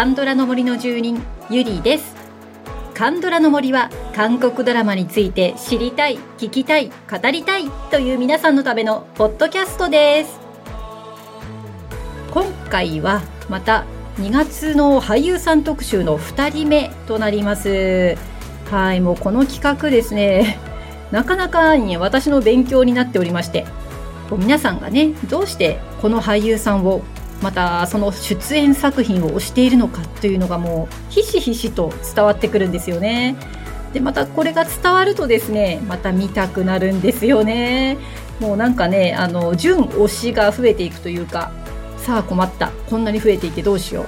カンドラの森の住人ゆりです。カンドラの森は韓国ドラマについて知りたい聞きたい語りたいという皆さんのためのポッドキャストです。今回はまた2月の俳優さん特集の2人目となります。はいもうこの企画ですね。なかなかに私の勉強になっておりまして皆さんがねどうしてこの俳優さんをまたその出演作品を推しているのかというのがもうひしひしと伝わってくるんですよね。でまたこれが伝わるとですねまた見たくなるんですよね。もうなんかねあの純推しが増えていくというかさあ困ったこんなに増えていてどうしよ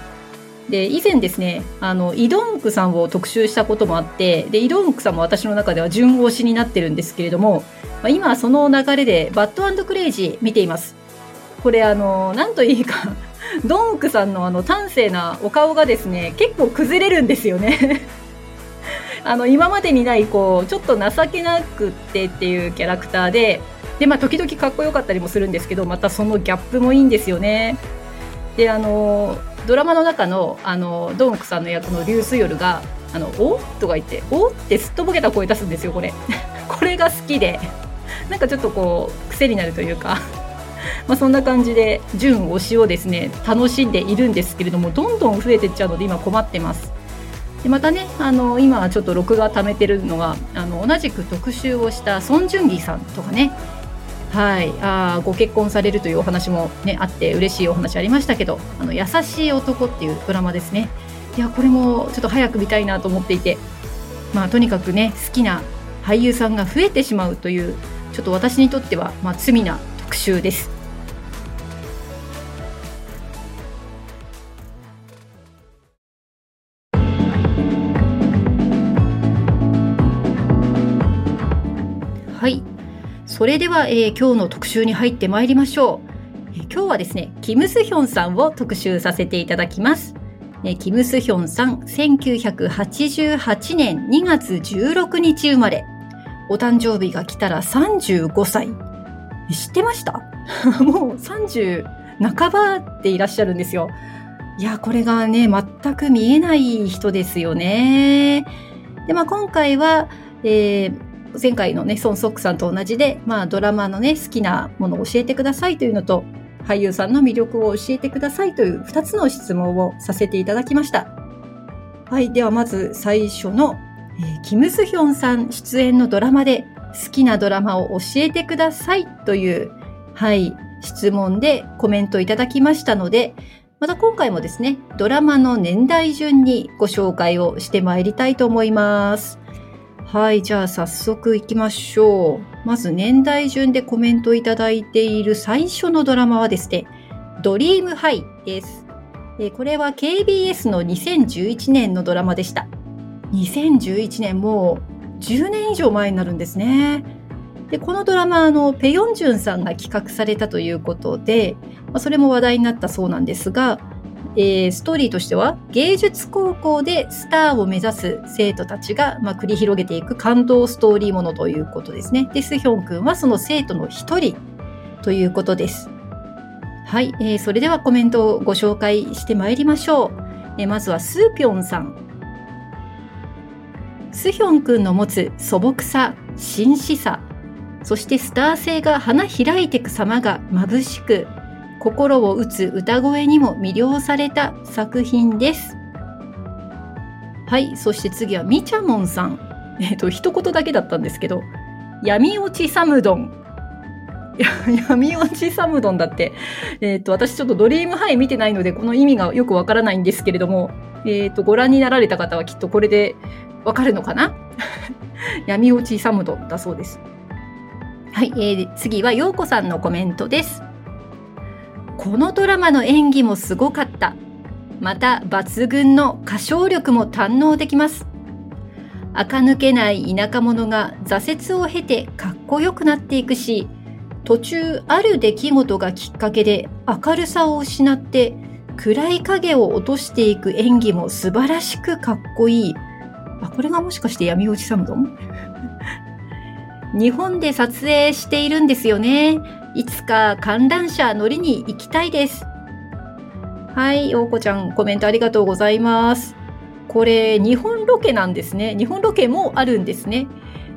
うで以前ですねあのイドンクさんを特集したこともあってでイドンクさんも私の中では純推しになってるんですけれども、まあ、今その流れでバッドクレイジー見ていますこれあの何といいか ドンクさんのあの端正なお顔がですね結構崩れるんですよね。あの今までにないこうちょっと情けなくってっていうキャラクターでで、まあ、時々かっこよかったりもするんですけどまたそのギャップもいいんですよね。であのドラマの中のあのドンクさんの役のリュースヨルが「あのお？とか言って「お？ってすっとぼけた声出すんですよこれ。これが好きで。なんかちょっとこう癖になるというか。まあ、そんな感じで純推しをですね楽しんでいるんですけれどもどんどん増えていっちゃうので今困ってます。でまたねあの今ちょっと録画貯めてるのがあの同じく特集をしたソン・ジュンギさんとかね。はい。あご結婚されるというお話も、ね、あって嬉しいお話ありましたけど「あの優しい男」っていうドラマですね。いやこれもちょっと早く見たいなと思っていてまあとにかくね好きな俳優さんが増えてしまうというちょっと私にとっては、まあ、罪な特集です。はい。それでは、えー、今日の特集に入ってまいりましょう。えー、今日はですね、キム・スヒョンさんを特集させていただきます。え、キム・スヒョンさん、1988年2月16日生まれ。お誕生日が来たら35歳。知ってました？もう30半ばっていらっしゃるんですよ。いや、これがね、全く見えない人ですよね。で、まあ今回は、えー、前回のね、ソン・ソックさんと同じで、まあドラマのね、好きなものを教えてくださいというのと、俳優さんの魅力を教えてくださいという2つの質問をさせていただきました。はい、ではまず最初の、えー、キム・スヒョンさん出演のドラマで好きなドラマを教えてくださいという、はい、質問でコメントいただきましたので、また今回もですね、ドラマの年代順にご紹介をしてまいりたいと思います。はい、じゃあ早速行きましょう。まず年代順でコメントいただいている最初のドラマはですね、ドリームハイです。これは KBS の2011年のドラマでした。2011年もう10年以上前になるんですね。でこのドラマのペヨンジュンさんが企画されたということで、まあ、それも話題になったそうなんですが、えー、ストーリーとしては芸術高校でスターを目指す生徒たちが、まあ、繰り広げていく感動ストーリーものということですね。で、スヒョン君はその生徒の一人ということです。はい、えー、それではコメントをご紹介してまいりましょう。えー、まずはスーピョンさん。スヒョン君の持つ素朴さ、紳士さ、そしてスター性が花開いてく様が眩しく心を打つ歌声にも魅了された作品です。はい、そして次はみちゃもんさん。えっ、ー、と、一言だけだったんですけど、闇落ちサムドン。闇落ちサムドンだって。えっ、ー、と、私ちょっとドリームハイ見てないので、この意味がよくわからないんですけれども、えっ、ー、と、ご覧になられた方はきっとこれでわかるのかな？闇落ちサムドンだそうです。はい、えー、次はようこさんのコメントです。このドラマの演技もすごかった。また抜群の歌唱力も堪能できます。垢抜けない田舎者が挫折を経てかっこよくなっていくし、途中ある出来事がきっかけで明るさを失って暗い影を落としていく演技も素晴らしくかっこいい。あ、これがもしかして闇落ちサムドン 日本で撮影しているんですよね。いつか観覧車乗りに行きたいです。はい、おうこちゃん、コメントありがとうございます。これ、日本ロケなんですね。日本ロケもあるんですね。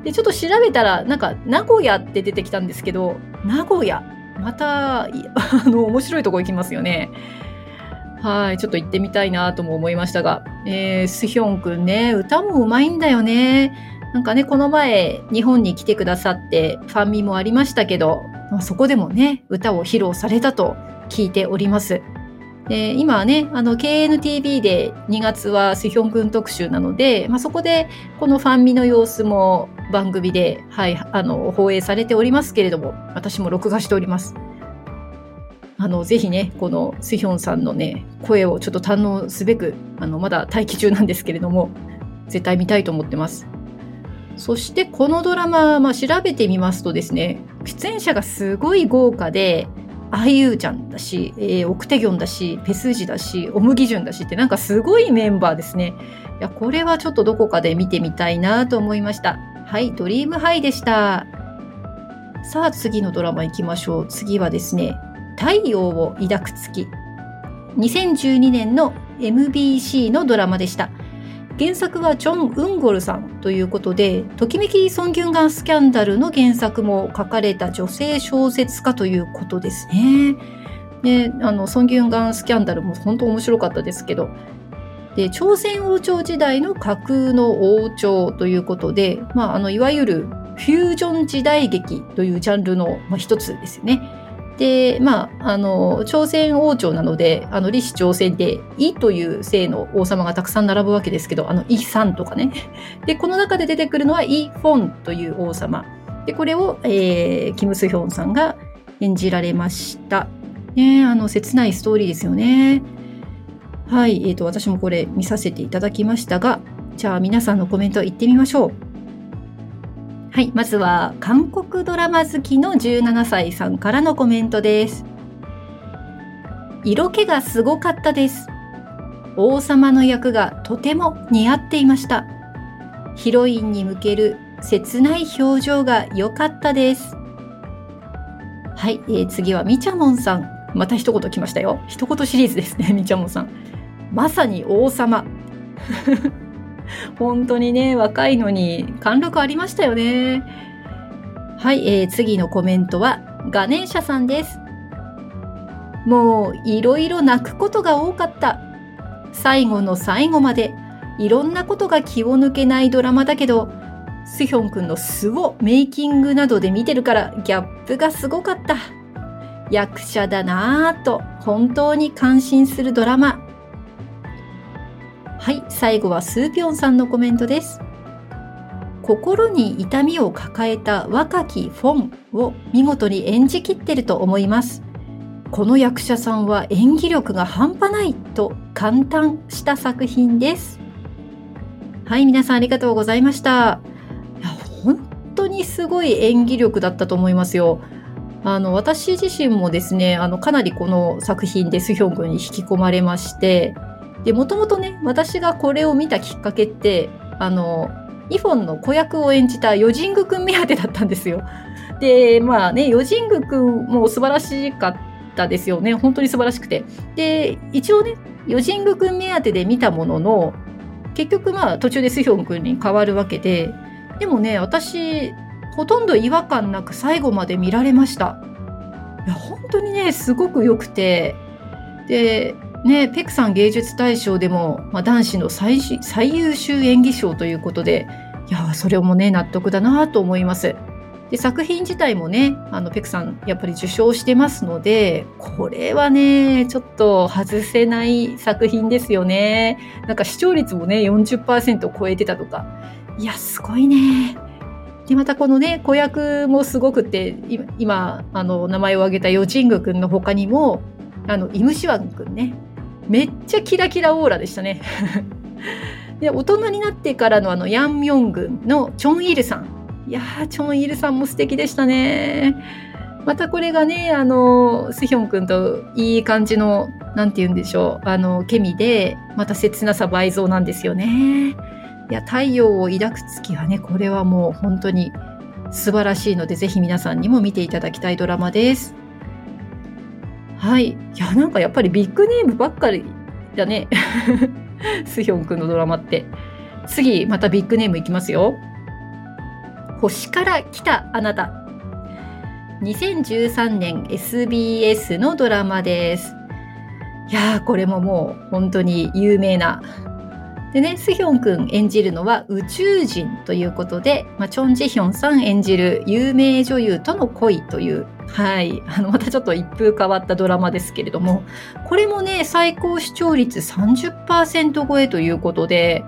で、ちょっと調べたら、なんか、名古屋って出てきたんですけど、名古屋。また、あの、面白いとこ行きますよね。はい、ちょっと行ってみたいなとも思いましたが、えー、スヒョンくんね、歌もうまいんだよね。なんかね、この前、日本に来てくださって、ファンミもありましたけど、そこでもね、歌を披露されたと聞いております。で今はね、あの、KNTV で2月はスヒョン君特集なので、まあ、そこでこのファンミの様子も番組で、はい、あの、放映されておりますけれども、私も録画しております。あの、ぜひね、このスヒョンさんのね、声をちょっと堪能すべく、あの、まだ待機中なんですけれども、絶対見たいと思ってます。そしてこのドラマ、まあ、調べてみますとですね、出演者がすごい豪華で、アイユーちゃんだし、えー、オクテギョンだし、ペスージだし、オムギジュンだしってなんかすごいメンバーですね。いや、これはちょっとどこかで見てみたいなと思いました。はい、ドリームハイでした。さあ、次のドラマ行きましょう。次はですね、太陽を抱く月。2012年の MBC のドラマでした。原作はジョン・ウンゴルさんということで、ときめきソン・ギュンガンスキャンダルの原作も書かれた女性小説家ということですね。で、あの、ソン・ギュンガンスキャンダルも本当面白かったですけど、で、朝鮮王朝時代の架空の王朝ということで、まあ、あの、いわゆるフュージョン時代劇というジャンルの、まあ、一つですよね。で、まあ、あの、朝鮮王朝なので、あの、李氏朝鮮で、イという姓の王様がたくさん並ぶわけですけど、あの、イさんとかね。で、この中で出てくるのはイ・フォンという王様。で、これを、えー、キム・スヒョンさんが演じられました。ねあの、切ないストーリーですよね。はい、えっ、ー、と、私もこれ見させていただきましたが、じゃあ皆さんのコメントいってみましょう。はい、まずは韓国ドラマ好きの17歳さんからのコメントです。色気がすごかったです。王様の役がとても似合っていました。ヒロインに向ける切ない表情が良かったです。はい、えー、次はみちゃもんさん。また一言来ましたよ。一言シリーズですね、みちゃもんさん。まさに王様。本当にね、若いのに貫禄ありましたよね。はい、えー、次のコメントはガネーシャさんです。もういろいろ泣くことが多かった。最後の最後までいろんなことが気を抜けないドラマだけど、スヒョン君の素をメイキングなどで見てるからギャップがすごかった。役者だなぁと本当に感心するドラマ。はい、最後はスーピョンさんのコメントです。心に痛みを抱えた若きフォンを見事に演じきってると思います。この役者さんは演技力が半端ないと感嘆した作品です。はい、皆さんありがとうございました。いや本当にすごい演技力だったと思いますよ。あの私自身もですね、あのかなりこの作品でスヒョン君に引き込まれまして、で、もともとね、私がこれを見たきっかけって、あの、イフォンの子役を演じたヨジングくん目当てだったんですよ。で、まあね、ヨジングくんも素晴らしかったですよね。本当に素晴らしくて。で、一応ね、ヨジングくん目当てで見たものの、結局まあ途中でスヒョンくんに変わるわけで、でもね、私、ほとんど違和感なく最後まで見られました。いや、本当にね、すごく良くて、で、ね、ペクさん芸術大賞でも、まあ、男子の最最優秀演技賞ということで、いや、それもね、納得だなと思います。で、作品自体もね、あの、ペクさん、やっぱり受賞してますので、これはね、ちょっと外せない作品ですよね。なんか視聴率もね、40%を超えてたとか。いや、すごいね。で、またこのね、子役もすごくて、今、あの、名前を挙げたヨジング君の他にも、あの、イムシワン君ね。めっちゃキラキラオーラでしたね。で大人になってからのあのヤン・ミョングンのチョン・イルさん。いやー、チョン・イルさんも素敵でしたね。またこれがね、あの、スヒョン君といい感じの、なんて言うんでしょう、あの、ケミで、また切なさ倍増なんですよね。いや、太陽を抱く月はね、これはもう本当に素晴らしいので、ぜひ皆さんにも見ていただきたいドラマです。はい。いや、なんかやっぱりビッグネームばっかりだね。スヒョンくんのドラマって。次、またビッグネームいきますよ。星から来たあなた。2013年 SBS のドラマです。いやー、これももう本当に有名なでね、スヒョン君演じるのは宇宙人ということで、まあ、チョン・ジヒョンさん演じる有名女優との恋という、はい、あの、またちょっと一風変わったドラマですけれども、これもね、最高視聴率30%超えということで、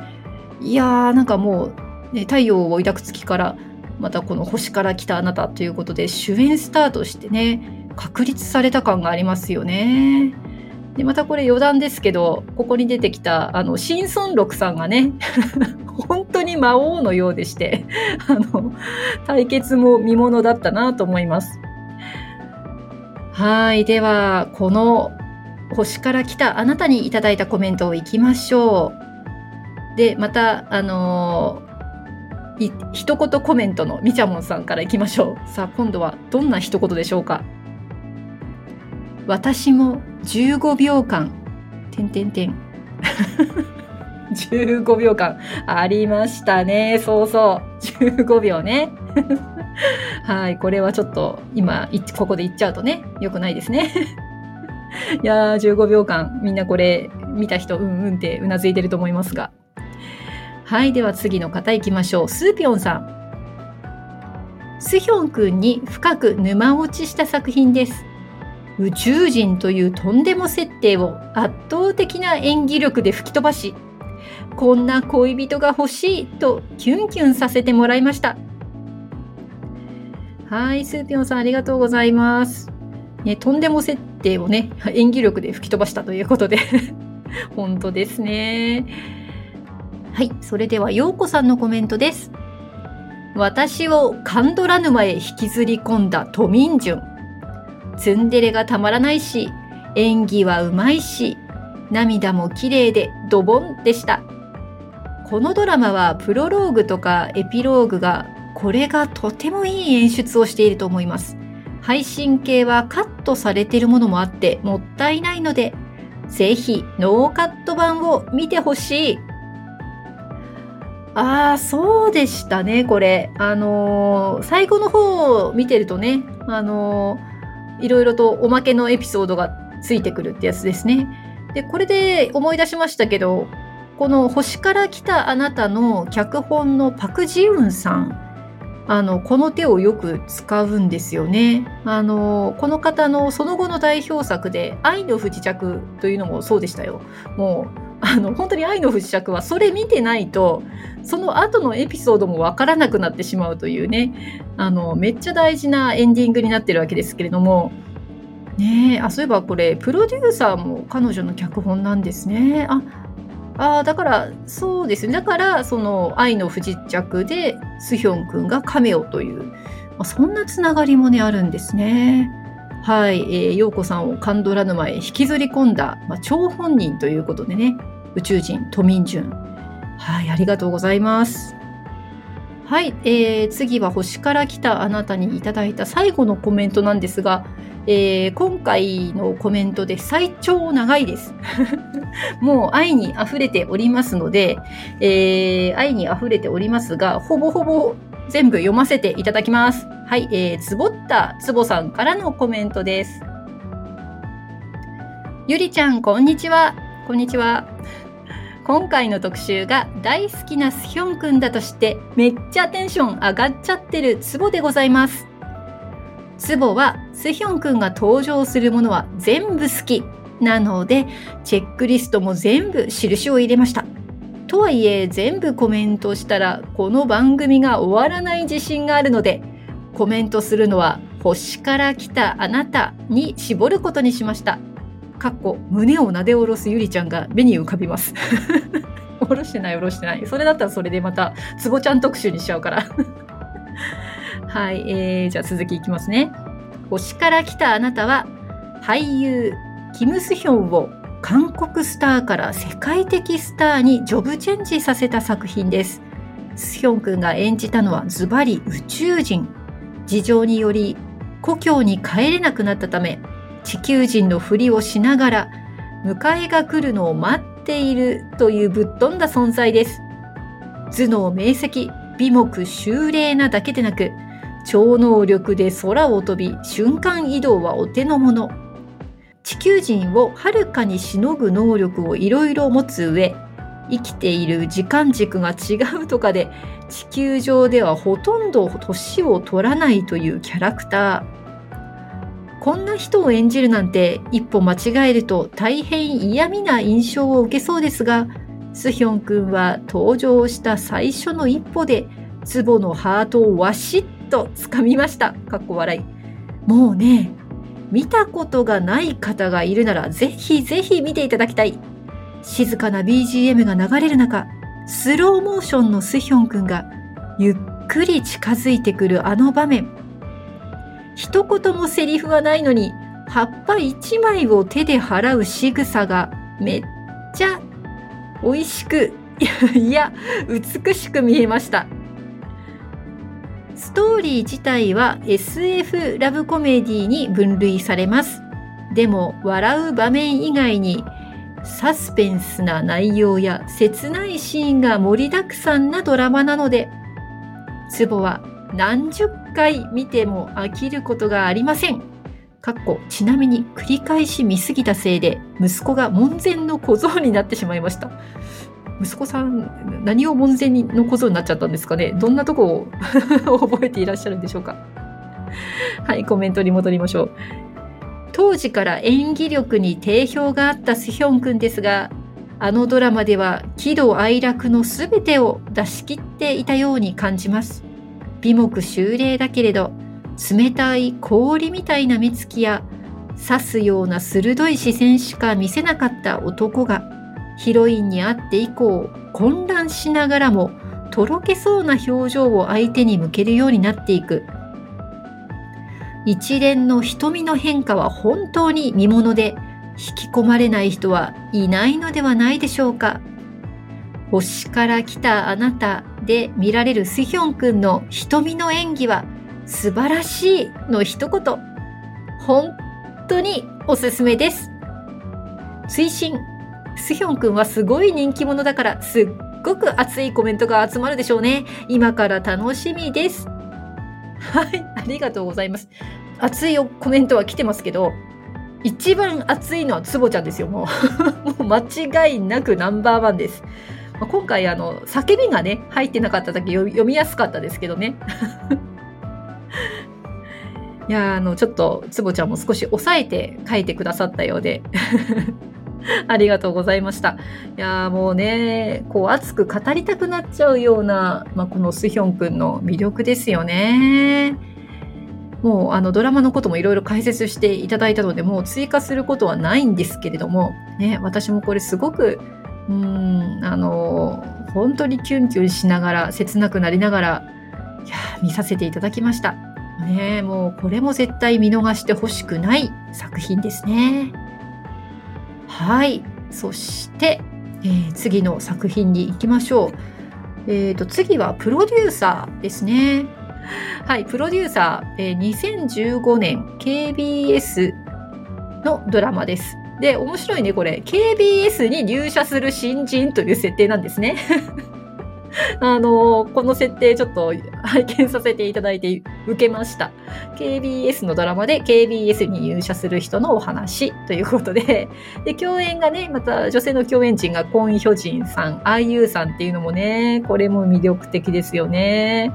いやー、なんかもう、ね、太陽を抱く月から、またこの星から来たあなたということで、主演スタートしてね、確立された感がありますよね。でまたこれ余談ですけどここに出てきたあのシン・ソンロクさんがね 本当に魔王のようでしてあの対決も見ものだったなと思います。はいではこの星から来たあなたにいただいたコメントをいきましょう。でまたあのー、一言コメントのみちゃもんさんからいきましょう。さあ今度はどんな一言でしょうか。私も15秒間、てんてんてん。15秒間ありましたね。そうそう。15秒ね。はい。これはちょっと今、ここで言っちゃうとね、良くないですね。いやー、15秒間、みんなこれ見た人、うんうんってうなずいてると思いますが。はい。では次の方行きましょう。スーピョンさん。スヒョン君に深く沼落ちした作品です。宇宙人というとんでも設定を圧倒的な演技力で吹き飛ばし、こんな恋人が欲しいとキュンキュンさせてもらいました。はい、スーピョンさんありがとうございます。ね、とんでも設定をね、演技力で吹き飛ばしたということで 本当ですね。はい、それでは、ようこさんのコメントです。私をカンドラ沼へ引きずり込んだトミンジュン。ツンデレがたまらないし、演技はうまいし、涙も綺麗でドボンでした。このドラマはプロローグとかエピローグがこれがとてもいい演出をしていると思います。配信系はカットされているものもあってもったいないので、ぜひノーカット版を見てほしい。ああ、そうでしたね、これ。あのー、最後の方を見てるとね、あのーいろいろとおまけのエピソードがついてくるってやつですね。で、これで思い出しましたけど、この星から来たあなたの脚本のパク・ジウンさん、あの、この手をよく使うんですよね。あの、この方のその後の代表作で、愛の不時着というのもそうでしたよ。もう、あの、本当に愛の不時着はそれ見てないと、その後のエピソードもわからなくなってしまうというね、あの、めっちゃ大事なエンディングになってるわけですけれども、ねえあ、そういえばこれ、プロデューサーも彼女の脚本なんですね。あ、ああだから、そうですね。だから、その、愛の不時着で、スヒョン君がカメオという、まあ、そんなつながりもね、あるんですね。はい、えー、陽子さんをカンドラ沼へ引きずり込んだ、まあ、張本人ということでね、宇宙人、トミンジュン。はい、ありがとうございます。はい、えー、次は星から来たあなたにいただいた最後のコメントなんですが、えー、今回のコメントで最長長いです。もう愛に溢れておりますので、えー、愛に溢れておりますが、ほぼほぼ全部読ませていただきます。はい、えー、つぼったつぼさんからのコメントです。ゆりちゃん、こんにちは。こんにちは。今回の特集が大好きなスヒョンくんだとしてめっちゃテンション上がっちゃってるツボでございます。ツボはスヒョンくんが登場するものは全部好きなのでチェックリストも全部印を入れました。とはいえ全部コメントしたらこの番組が終わらない自信があるのでコメントするのは星から来たあなたに絞ることにしました。かっこ胸をなで下ろすゆりちゃんが目に浮かびます。下ろしてない下ろしてない。それだったらそれでまたつぼちゃん特集にしちゃうから はい、えー、じゃあ続きいきますね。星から来たあなたは俳優キム・スヒョンを韓国スターから世界的スターにジョブチェンジさせた作品です。スヒョン君が演じたのはズバリ宇宙人。事情により故郷に帰れなくなったため地球人のふりをしながら迎えが来るのを待っているというぶっ飛んだ存在です。頭脳明晰、美目秀麗なだけでなく、超能力で空を飛び、瞬間移動はお手の物。地球人をはるかにしのぐ能力をいろいろ持つ上、生きている時間軸が違うとかで、地球上ではほとんど年を取らないというキャラクター。こんな人を演じるなんて一歩間違えると大変嫌味な印象を受けそうですが、スヒョン君は登場した最初の一歩で、ツボのハートをわしっと掴みました。かっこ笑い。もうね、見たことがない方がいるなら、ぜひぜひ見ていただきたい。静かな BGM が流れる中、スローモーションのスヒョン君がゆっくり近づいてくるあの場面。一言もセリフはないのに、葉っぱ一枚を手で払う仕草がめっちゃ美味しく、いや、美しく見えました。ストーリー自体は SF ラブコメディに分類されます。でも、笑う場面以外に、サスペンスな内容や切ないシーンが盛りだくさんなドラマなので、ツボは何十回見ても飽きることがありません。かっこちなみに繰り返し見すぎたせいで息子が門前の小僧になってしまいました。息子さん何を門前の小僧になっちゃったんですかね？どんなとこを 覚えていらっしゃるんでしょうか？はいコメントに戻りましょう当時から演技力に定評があったスヒョン君ですがあのドラマでは喜怒哀楽の全てを出し切っていたように感じます美目秀麗だけれど冷たい氷みたいな目つきや刺すような鋭い視線しか見せなかった男がヒロインに会って以降混乱しながらもとろけそうな表情を相手に向けるようになっていく。一連の瞳の変化は本当に見もので引き込まれない人はいないのではないでしょうか。星から来たあなたで見られるスヒョン君の瞳の演技は素晴らしいの一言。本当におすすめです。追伸スヒョン君はすごい人気者だからすっごく熱いコメントが集まるでしょうね。今から楽しみです。はい、ありがとうございます。熱いコメントは来てますけど、一番熱いのはつぼちゃんですよ、もう。もう間違いなくナンバーワンです。まあ、今回あの叫びがね入ってなかっただけ読みやすかったですけどね いやあのちょっとつぼちゃんも少し抑えて書いてくださったようで ありがとうございました。いやもうね、こう熱く語りたくなっちゃうような、まあ、このスヒョンくんの魅力ですよね。もうあのドラマのこともいろいろ解説していただいたので、もう追加することはないんですけれども、ね、私もこれすごくうんあの本当にキュンキュンしながら切なくなりながらいや見させていただきました。ねもうこれも絶対見逃してほしくない作品ですね。はい。そして、えー、次の作品に行きましょう。え、ー、と、次はプロデューサーですね。はい、プロデューサー、えー、2015年 KBS のドラマです。で、面白いね、これ。KBS に入社する新人という設定なんですね。あのこの設定ちょっと拝見させていただいて受けました。KBS のドラマで KBS に入社する人のお話ということで、で、共演がね、また女性の共演陣がコン・ヒョジンさん、アイユーさんっていうのもね、これも魅力的ですよね。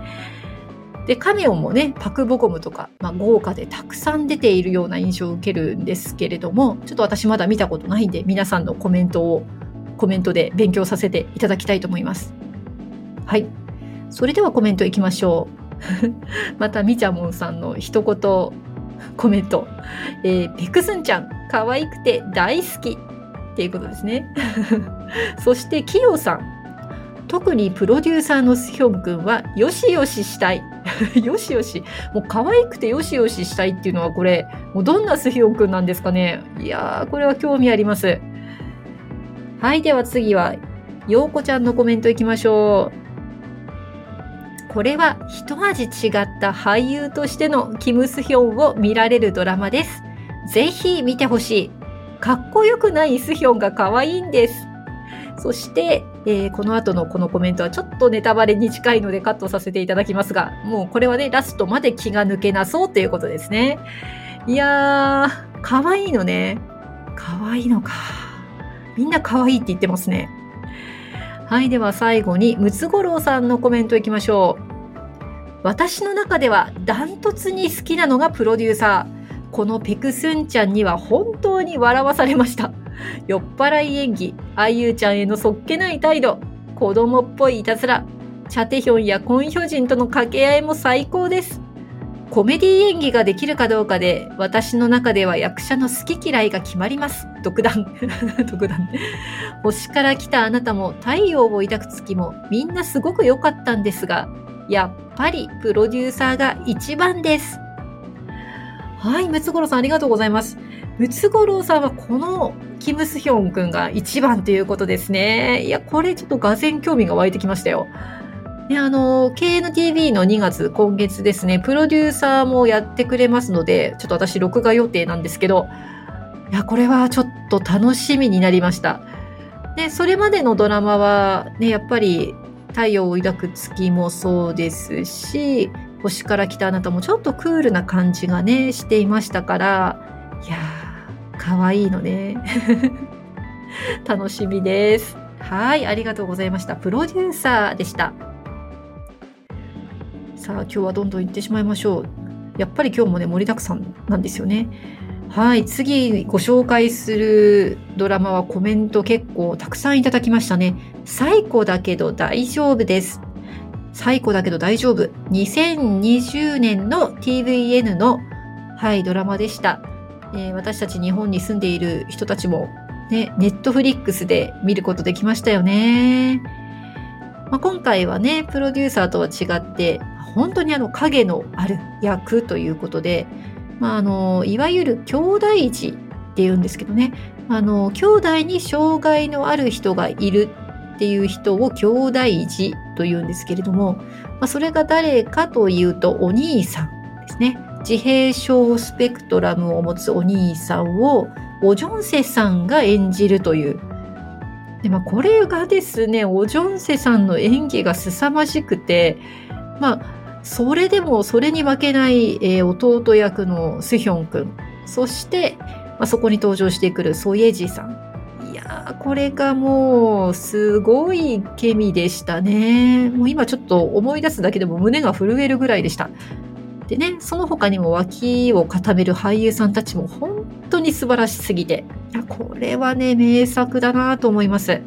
で、カメオもね、パクボコムとか、まあ、豪華でたくさん出ているような印象を受けるんですけれども、ちょっと私まだ見たことないんで、皆さんのコメントを、コメントで勉強させていただきたいと思います。はい。それではコメントいきましょう。また、みちゃもんさんの一言コメント。えー、ペクスンちゃん、可愛くて大好きっていうことですね。そして、キヨさん。特にプロデューサーのスヒョン君は、よしよししたい。よしよし。もう可愛くてよしよししたいっていうのはこれ、もうどんなスヒョン君なんですかね。いやー、これは興味あります。はい、では次は、ようこちゃんのコメントいきましょう。これは一味違った俳優としてのキム・スヒョンを見られるドラマです。ぜひ見てほしい。かっこよくないスヒョンが可愛いんです。そして、えー、この後のこのコメントはちょっとネタバレに近いのでカットさせていただきますが、もうこれはね、ラストまで気が抜けなそうということですね。いやー、可愛いのね。可愛いのか。みんな可愛いって言ってますね。はい、では最後に、ムツゴロウさんのコメントいきましょう。私の中ではダントツに好きなのがプロデューサー。このペクスンちゃんには本当に笑わされました。酔っ払い演技、あゆうちゃんへのそっけない態度、子供っぽいいたずら、チャテヒョンやコンヒョジンとの掛け合いも最高です。コメディ演技ができるかどうかで、私の中では役者の好き嫌いが決まります。独断。独断。星から来たあなたも太陽を抱く月もみんなすごく良かったんですが、やっぱりプロデューサーが一番です。はい、ムツゴロウさんありがとうございます。ムツゴロウさんはこのキム・スヒョン君が一番ということですね。いや、これちょっとがぜん興味が湧いてきましたよ。で、あの、KNTV の2月、今月ですね、プロデューサーもやってくれますので、ちょっと私録画予定なんですけど、いや、これはちょっと楽しみになりました。で、それまでのドラマは、ね、やっぱり、太陽を抱く月もそうですし、星から来たあなたもちょっとクールな感じがね、していましたから、いやー、かわいのね。楽しみです。はい、ありがとうございました。プロデューサーでした。さあ、今日はどんどん行ってしまいましょう。やっぱり今日もね、盛りだくさんなんですよね。はい、次ご紹介するドラマはコメント結構たくさんいただきましたね。最古だけど大丈夫です。最古だけど大丈夫。2020年の TVN の、はい、ドラマでした。えー、私たち日本に住んでいる人たちも、ね、ネットフリックスで見ることできましたよね。まあ、今回はね、プロデューサーとは違って、本当にあの影のある役ということで、まあ、あの、いわゆる兄弟児って言うんですけどね、あの、兄弟に障害のある人がいるっていう人を兄弟児と言うんですけれども、まあ、それが誰かというとお兄さんですね。自閉症スペクトラムを持つお兄さんをオジョンセさんが演じるという。でまあ、これがですね、オジョンセさんの演技が凄まじくて、まあ、それでもそれに負けない、えー、弟役のスヒョン君、そして、まあ、そこに登場してくるソイエジさん。いやー、これがもう、すごいケミでしたね。もう今ちょっと思い出すだけでも胸が震えるぐらいでした。でね、その他にも脇を固める俳優さんたちも本当に素晴らしすぎて、これはね、名作だなと思います。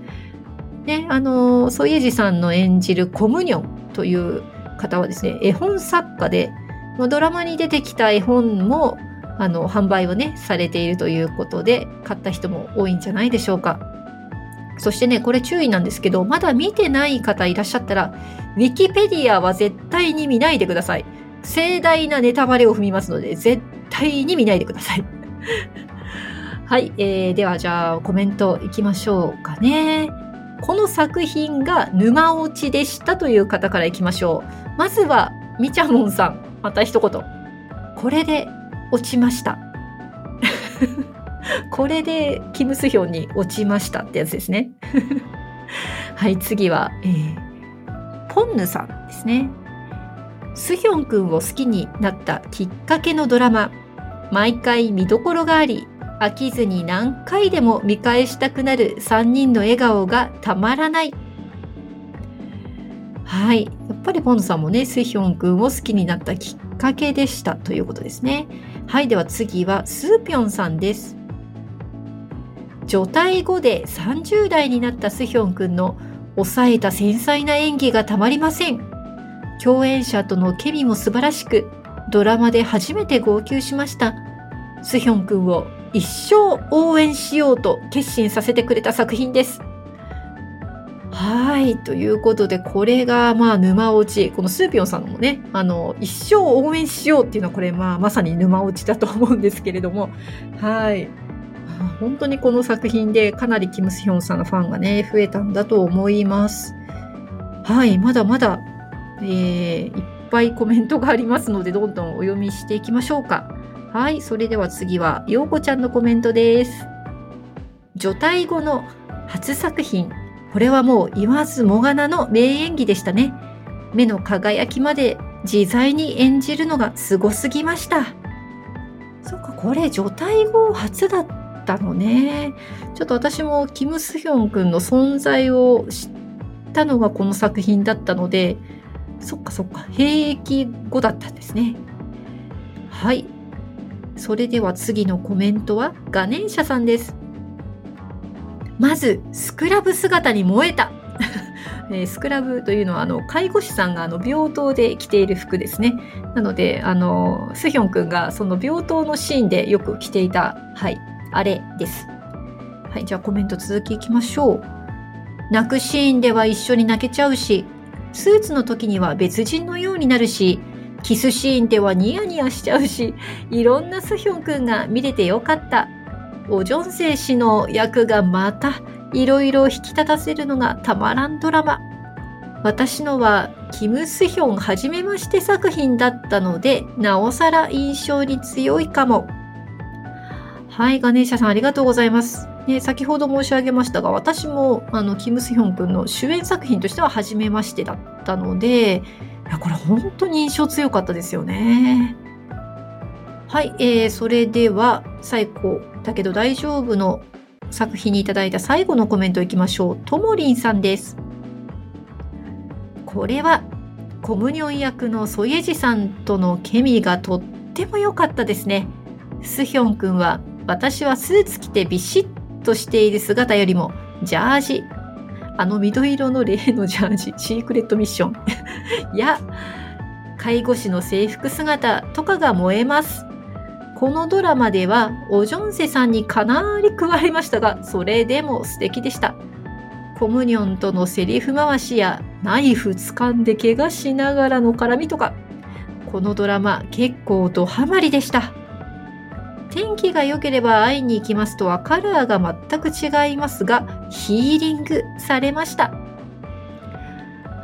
ね、あの、ソイエジさんの演じるコムニョンという方はですね、絵本作家で、ドラマに出てきた絵本も、あの、販売をね、されているということで、買った人も多いんじゃないでしょうか。そしてね、これ注意なんですけど、まだ見てない方いらっしゃったら、ウィキペディアは絶対に見ないでください。盛大なネタバレを踏みますので、絶対に見ないでください。はい、えー、ではじゃあコメントいきましょうかね。この作品が沼落ちでしたという方からいきましょう。まずは、みちゃもんさん。また一言。これで落ちました。これでキムスヒョンに落ちましたってやつですね。はい、次は、えー、ポンヌさんですね。スヒョン君を好きになったきっかけのドラマ。毎回見どころがあり飽きずに何回でも見返したくなる3人の笑顔がたまらない。はい。やっぱりポンさんもねスヒョン君を好きになったきっかけでした。ということですね。はい。では次はスーピョンさんです。除隊後で30代になったスヒョン君の抑えた繊細な演技がたまりません。共演者とのケミも素晴らしく、ドラマで初めて号泣しました。スヒョン君を一生応援しようと決心させてくれた作品です。はい。ということで、これが、まあ、沼落ち。このスーピョンさんのもね、あの、一生応援しようっていうのは、これ、まあ、まさに沼落ちだと思うんですけれども、はい。本当にこの作品でかなりキム・スヒョンさんのファンがね、増えたんだと思います。はい。まだまだえー、いっぱいコメントがありますので、どんどんお読みしていきましょうか。はい、それでは次は、ようこちゃんのコメントです。除隊後の初作品。これはもう言わずもがなの名演技でしたね。目の輝きまで自在に演じるのがすごすぎました。そっか、これ除隊後初だったのね。ちょっと私もキム・スヒョン君の存在を知ったのがこの作品だったので、そっかそっか、兵役後だったんですね。はい。それでは次のコメントはガネンシャさんです。まず、スクラブ姿に燃えた。えスクラブというのはあの介護士さんがあの病棟で着ている服ですね。なのであのスヒョン君がその病棟のシーンでよく着ていた、はい、あれです。はい、じゃあコメント続きいきましょう。泣くシーンでは一緒に泣けちゃうし、スーツの時には別人のようになるし、キスシーンではニヤニヤしちゃうし、いろんなスヒョンくんが見れてよかった。おジョンセイ氏の役がまたいろいろ引き立たせるのがたまらんドラマ。私のはキム・スヒョンはじめまして作品だったので、なおさら印象に強いかも。はい、ガネーシャさんありがとうございます。ね、先ほど申し上げましたが、私もあのキム・スヒョン君の主演作品としては初めましてだったので、いやこれ本当に印象強かったですよね。はい、えー、それでは最高だけど大丈夫の作品にいただいた最後のコメントいきましょう。ともりんさんです。これはコムニョン役のソイエジさんとのケミがとっても良かったですね。スヒョン君は私はスーツ着てビシッとしている姿よりもジャージあの緑色の例のジャージ、シークレットミッション。や、介護士の制服姿とかが燃えます。このドラマでは、オジョンセさんにかなり加わりましたが、それでも素敵でした。コムニョンとのセリフ回しや、ナイフ掴んで怪我しながらの絡みとか、このドラマ結構ドハマりでした。天気が良ければ会いに行きますとはカラーが全く違いますが、ヒーリングされました。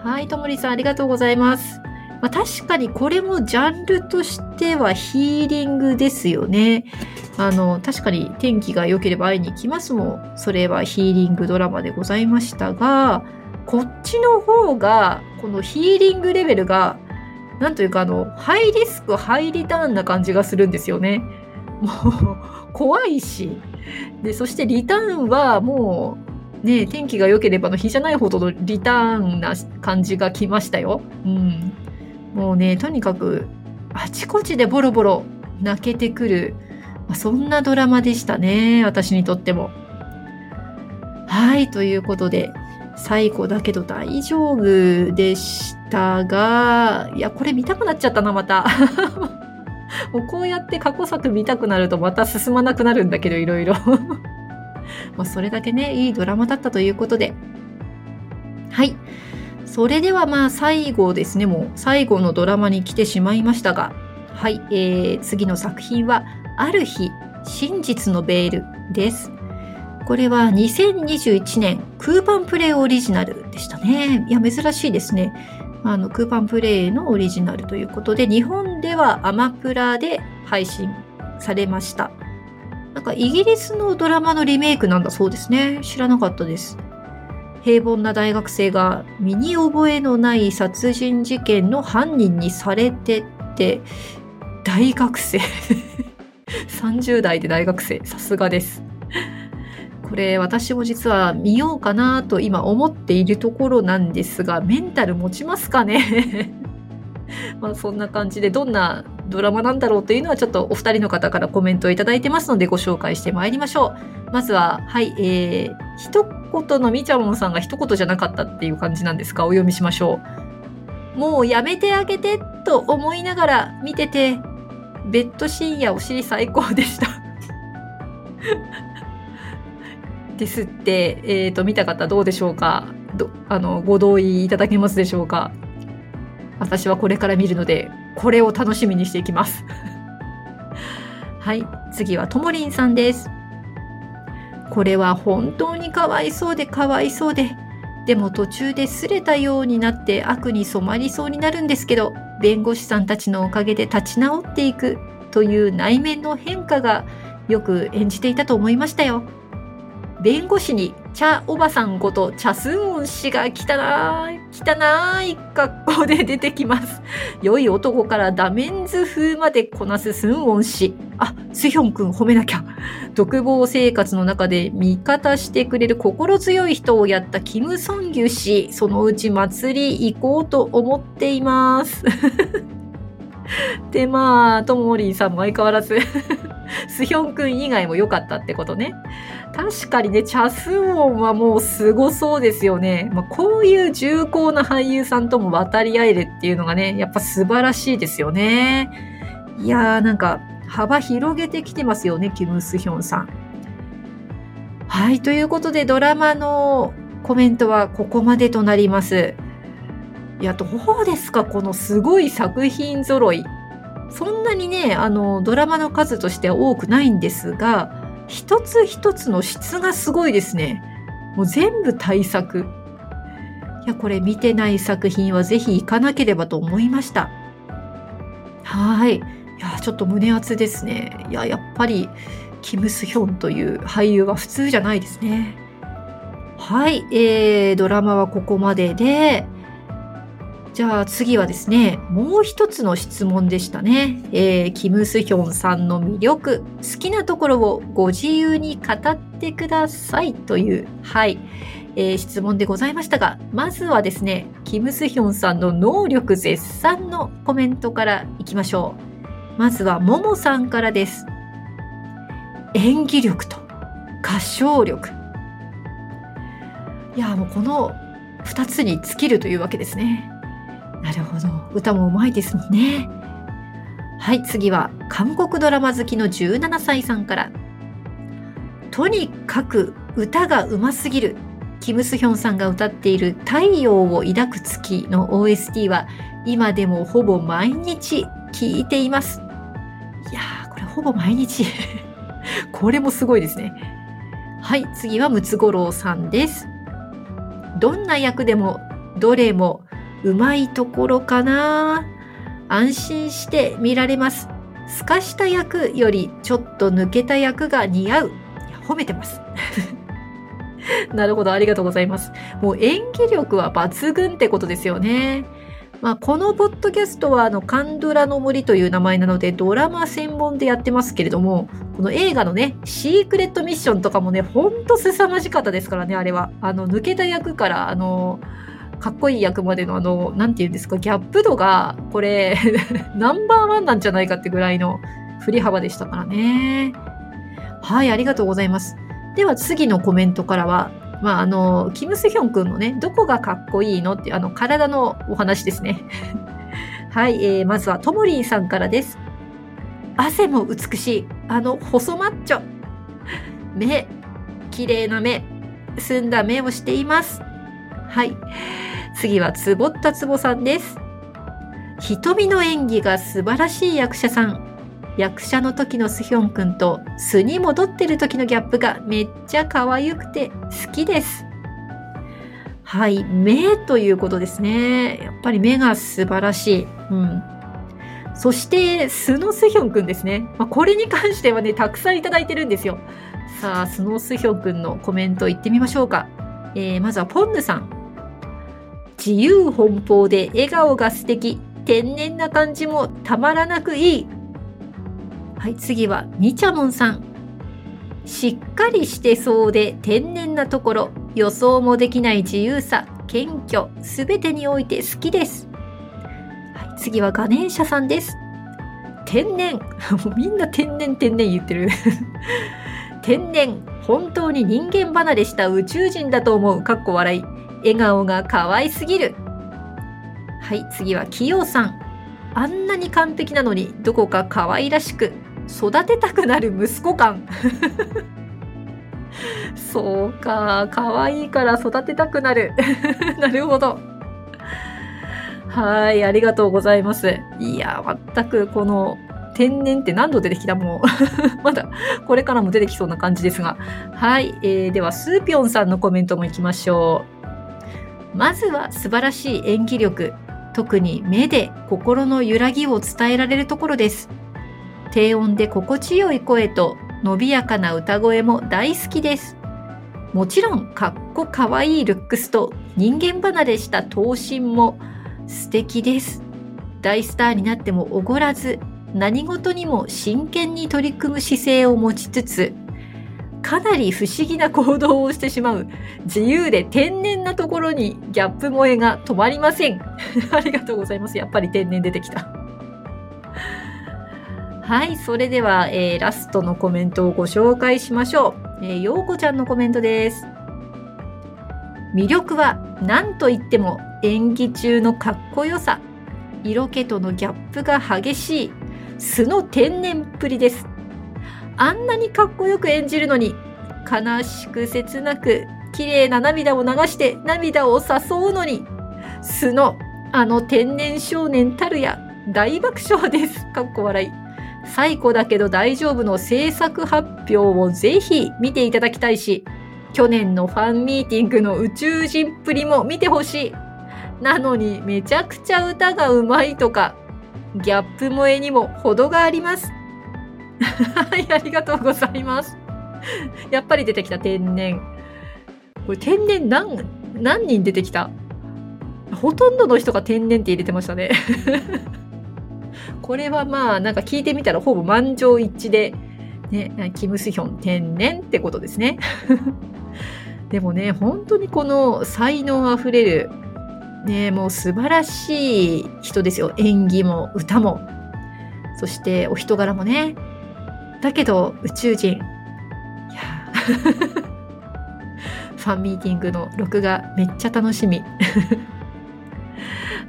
はい、ともりさんありがとうございます。まあ、確かにこれもジャンルとしてはヒーリングですよね。あの、確かに天気が良ければ会いに行きますも、それはヒーリングドラマでございましたが、こっちの方が、このヒーリングレベルが、なんというかあの、ハイリスク、ハイリターンな感じがするんですよね。もう怖いしでそしてリターンはもうね天気が良ければの日じゃないほどのリターンな感じが来ましたよ。うん、もうねとにかくあちこちでボロボロ泣けてくる、まあ、そんなドラマでしたね私にとっても。はいということで最後だけど大丈夫でしたがいやこれ見たくなっちゃったなまた。もうこうやって過去作見たくなるとまた進まなくなるんだけどいろいろ。まそれだけねいいドラマだったということで。はい。それではまあ最後ですね。もう最後のドラマに来てしまいましたが。はい、えー、次の作品は「ある日真実のベール」です。これは2021年クーパンプレイオリジナルでしたね。いや珍しいですね。あのクーパンプレイのオリジナルということで日本ではアマプラで配信されました。なんかイギリスのドラマのリメイクなんだそうですね。知らなかったです。平凡な大学生が身に覚えのない殺人事件の犯人にされてって大学生。30代で大学生。さすがです。これ私も実は見ようかなと今思っているところなんですがメンタル持ちますかね？まあそんな感じでどんなドラマなんだろうというのはちょっとお二人の方からコメントをいただいてますのでご紹介してまいりましょう。まずは、はい、えー、一言のみちゃもんさんが一言じゃなかったっていう感じなんですかお読みしましょう。もうやめてあげてと思いながら見てて、ベッドシーンやお尻最高でしたですって、えーと、見た方どうでしょうか？どあのご同意いただけますでしょうか？私はこれから見るのでこれを楽しみにしていきます。はい次はともりんさんです。これは本当にかわいそうでかわいそうででも途中で擦れたようになって悪に染まりそうになるんですけど弁護士さんたちのおかげで立ち直っていくという内面の変化がよく演じていたと思いましたよ。弁護士に茶おばさんこと茶スンウン氏が汚い、汚い格好で出てきます。良い男からダメンズ風までこなすスンウン氏。あ、スヒョン君褒めなきゃ。独房生活の中で味方してくれる心強い人をやったキム・ソンギュ氏。そのうち祭り行こうと思っています。で、まあ、ともりーさんも相変わらず スヒョン君以外も良かったってことね。確かにね、チャスウォンはもうすごそうですよね。まあ、こういう重厚な俳優さんとも渡り合えるっていうのがね、やっぱ素晴らしいですよね。いやーなんか幅広げてきてますよね、キム・スヒョンさん。はい、ということでドラマのコメントはここまでとなります。いや、どうですかこのすごい作品揃い。そんなにね、あの、ドラマの数としては多くないんですが、一つ一つの質がすごいですね。もう全部対策。いや、これ見てない作品はぜひ行かなければと思いました。はい。いや、ちょっと胸熱ですね。いや、やっぱり、キム・スヒョンという俳優は普通じゃないですね。はい。えー、ドラマはここまでで、じゃあ次はですね、もう一つの質問でしたね。えー、キム・スヒョンさんの魅力、好きなところをご自由に語ってくださいという、はい、えー、質問でございましたが、まずはですね、キム・スヒョンさんの能力絶賛のコメントからいきましょう。まずは、ももさんからです。演技力と歌唱力。いや、もうこの2つに尽きるというわけですね。なるほど。歌もうまいですもんね。はい、次は韓国ドラマ好きの17歳さんから。とにかく歌がうますぎる。キム・スヒョンさんが歌っている太陽を抱く月の OST は今でもほぼ毎日聴いています。いやー、これほぼ毎日 これもすごいですね。はい、次はムツゴロウさんです。どんな役でもどれもうまいところかな安心して見られます。透かした役よりちょっと抜けた役が似合う。褒めてます。なるほど、ありがとうございます。もう演技力は抜群ってことですよね。まあ、このポッドキャストはあのカンドラの森という名前なのでドラマ専門でやってますけれどもこの映画のねシークレットミッションとかもねほんと凄まじかったですからねあれはあの抜けた役からあのかっこいい役までのあの、なんて言うんですか、ギャップ度が、これナンバーワンなんじゃないかってぐらいの振り幅でしたからね。はい、ありがとうございます。では次のコメントからは、まあ、あの、キム・スヒョン君のね、どこがかっこいいのっていう、あの、体のお話ですね。はい、えー、まずはともりんさんからです。汗も美しい、あの、細マッチョ。目、綺麗な目、澄んだ目をしています。はい。次はつぼったつぼさんです。瞳の演技が素晴らしい役者さん。役者の時のスヒョンくんと素に戻ってる時のギャップがめっちゃ可愛くて好きです。はい。目ということですね。やっぱり目が素晴らしい。うん。そして、スノスヒョンくんですね。まあ、これに関してはね、たくさんいただいてるんですよ。さあ、スノスヒョンくんのコメントいってみましょうか。えー、まずはポンヌさん。自由奔放で笑顔が素敵。天然な感じもたまらなくいい。はい次はみちゃもんさん。しっかりしてそうで天然なところ。予想もできない自由さ。謙虚。すべてにおいて好きです、はい、次はガネーシャさんです。天然。もうみんな天然天然言ってる。天然。本当に人間離れした宇宙人だと思う。かっこ笑い。笑顔が可愛すぎる。はい、次はキヨさん。あんなに完璧なのに、どこか可愛らしく、育てたくなる息子感。そうか、可愛いから育てたくなる。なるほど。はい、ありがとうございます。いや、全くこの天然って何度出てきた？もう まだこれからも出てきそうな感じですが。はい、えー、ではスーピョンさんのコメントもいきましょう。まずは素晴らしい演技力特に目で心の揺らぎを伝えられるところです低音で心地よい声と伸びやかな歌声も大好きです。もちろん、かっこかわいいルックスと人間離れした頭身も素敵です。大スターになってもおごらず、何事にも真剣に取り組む姿勢を持ちつつ、かなり不思議な行動をしてしまう自由で天然なところにギャップ萌えが止まりません。ありがとうございます。やっぱり天然出てきた。はい、それでは、えー、ラストのコメントをご紹介しましょう。えー、ようこちゃんのコメントです。魅力は何と言っても演技中のかっこよさ。色気とのギャップが激しい素の天然っぷりです。あんなにかっこよく演じるのに悲しく切なく綺麗な涙を流して涙を誘うのに素のあの天然少年たるや大爆笑です。かっこ笑い。最古だけど大丈夫の制作発表をぜひ見ていただきたいし、去年のファンミーティングの宇宙人っぷりも見てほしい。なのにめちゃくちゃ歌がうまいとか、ギャップ萌えにも程があります。はい、ありがとうございます。やっぱり出てきた天然。これ天然何、何人出てきた？ほとんどの人が天然って入れてましたね。これはまあなんか聞いてみたらほぼ満場一致で、ね、キム・スヒョン天然ってことですね。でもね、本当にこの才能あふれる、ね、もう素晴らしい人ですよ。演技も歌も。そしてお人柄もね。だけど宇宙人。いや ファンミーティングの録画めっちゃ楽しみ。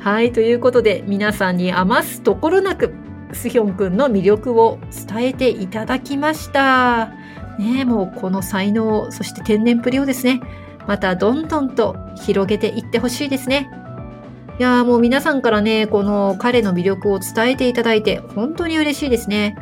はい、ということで皆さんに余すところなくスヒョンくんの魅力を伝えていただきました。ねもうこの才能、そして天然プリをですね、またどんどんと広げていってほしいですね。いやもう皆さんからね、この彼の魅力を伝えていただいて本当に嬉しいですね。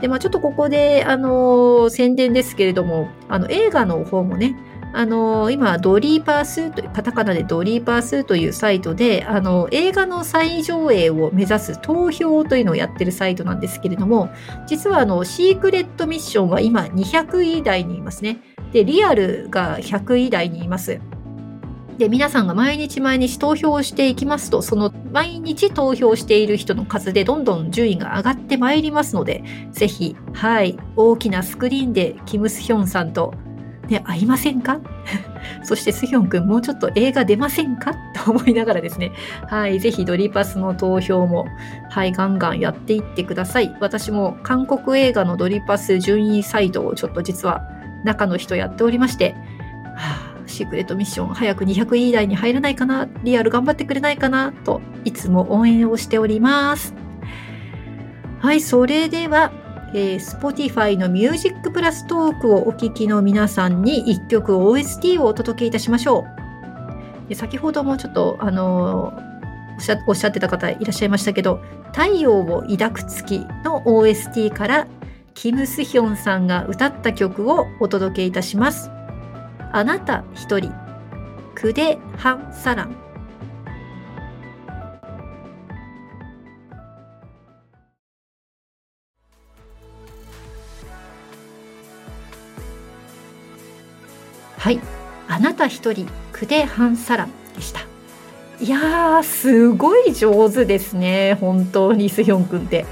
で、まあちょっとここで、あの、宣伝ですけれども、あの映画の方もね、あの今、ドリーパースという、カタカナでドリーパースというサイトで、あの映画の再上映を目指す投票というのをやってるサイトなんですけれども、実はあの、シークレットミッションは今200位台にいますね。で、リアルが100位台にいます。で、皆さんが毎日毎日投票していきますと、その毎日投票している人の数でどんどん順位が上がってまいりますので、ぜひ、はい、大きなスクリーンでキム・スヒョンさんとね、会いませんか？そしてスヒョンくんもうちょっと映画出ませんか？と思いながらですね、はい、ぜひドリパスの投票も、はい、ガンガンやっていってください。私も韓国映画のドリパス順位サイトをちょっと実は中の人やっておりまして、はあ、シークレットミッション早く200位以内に入らないかな、リアル頑張ってくれないかな、といつも応援をしております。はい、それでは、えー、Spotify の Music プラストークをお聞きの皆さんに1曲 OST をお届けいたしましょう。で先ほどもちょっと、あのー、おっしゃおっしゃってた方いらっしゃいましたけど、太陽を抱く月の OST からキム・スヒョンさんが歌った曲をお届けいたします。あなた一人、クデ・ハン・サラン。はい。あなた一人、クデハンサランでした。いやー、すごい上手ですね。本当にスヒョン君って。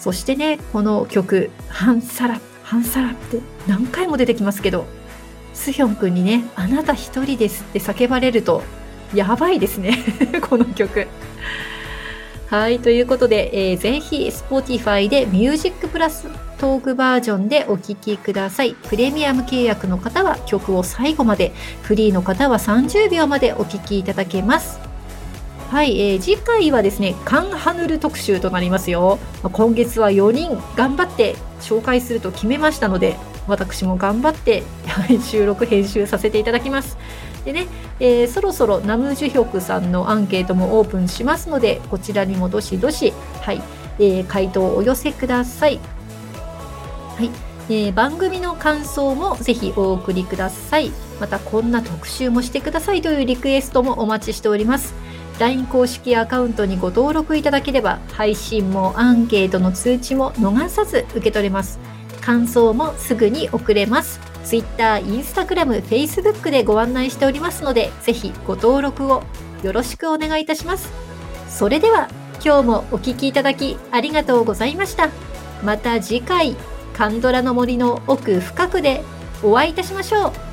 そしてね、この曲、ハンサラ、ハンサラって何回も出てきますけど、スヒョン君にね、あなた一人ですって叫ばれると、やばいですね。この曲。はい、ということで、えー、ぜひ Spotify で Music プラストークバージョンでお聴きください。プレミアム契約の方は曲を最後まで、フリーの方は30秒までお聴きいただけます。はい、えー、次回はですね、カンハヌル特集となりますよ。今月は4人頑張って紹介すると決めましたので、私も頑張って、はい、収録編集させていただきます。でね、えー、そろそろナムジュヒョクさんのアンケートもオープンしますので、こちらにもどしどし、はい、えー、回答をお寄せください。はい、えー、番組の感想もぜひお送りください。またこんな特集もしてくださいというリクエストもお待ちしております。LINE 公式アカウントにご登録いただければ配信もアンケートの通知も逃さず受け取れます感想もすぐに送れます。Twitter、Instagram、Facebook でご案内しておりますのでぜひご登録をよろしくお願いいたします。それでは今日もお聴きいただきありがとうございました。また次回カンドラの森の奥深くでお会いいたしましょう。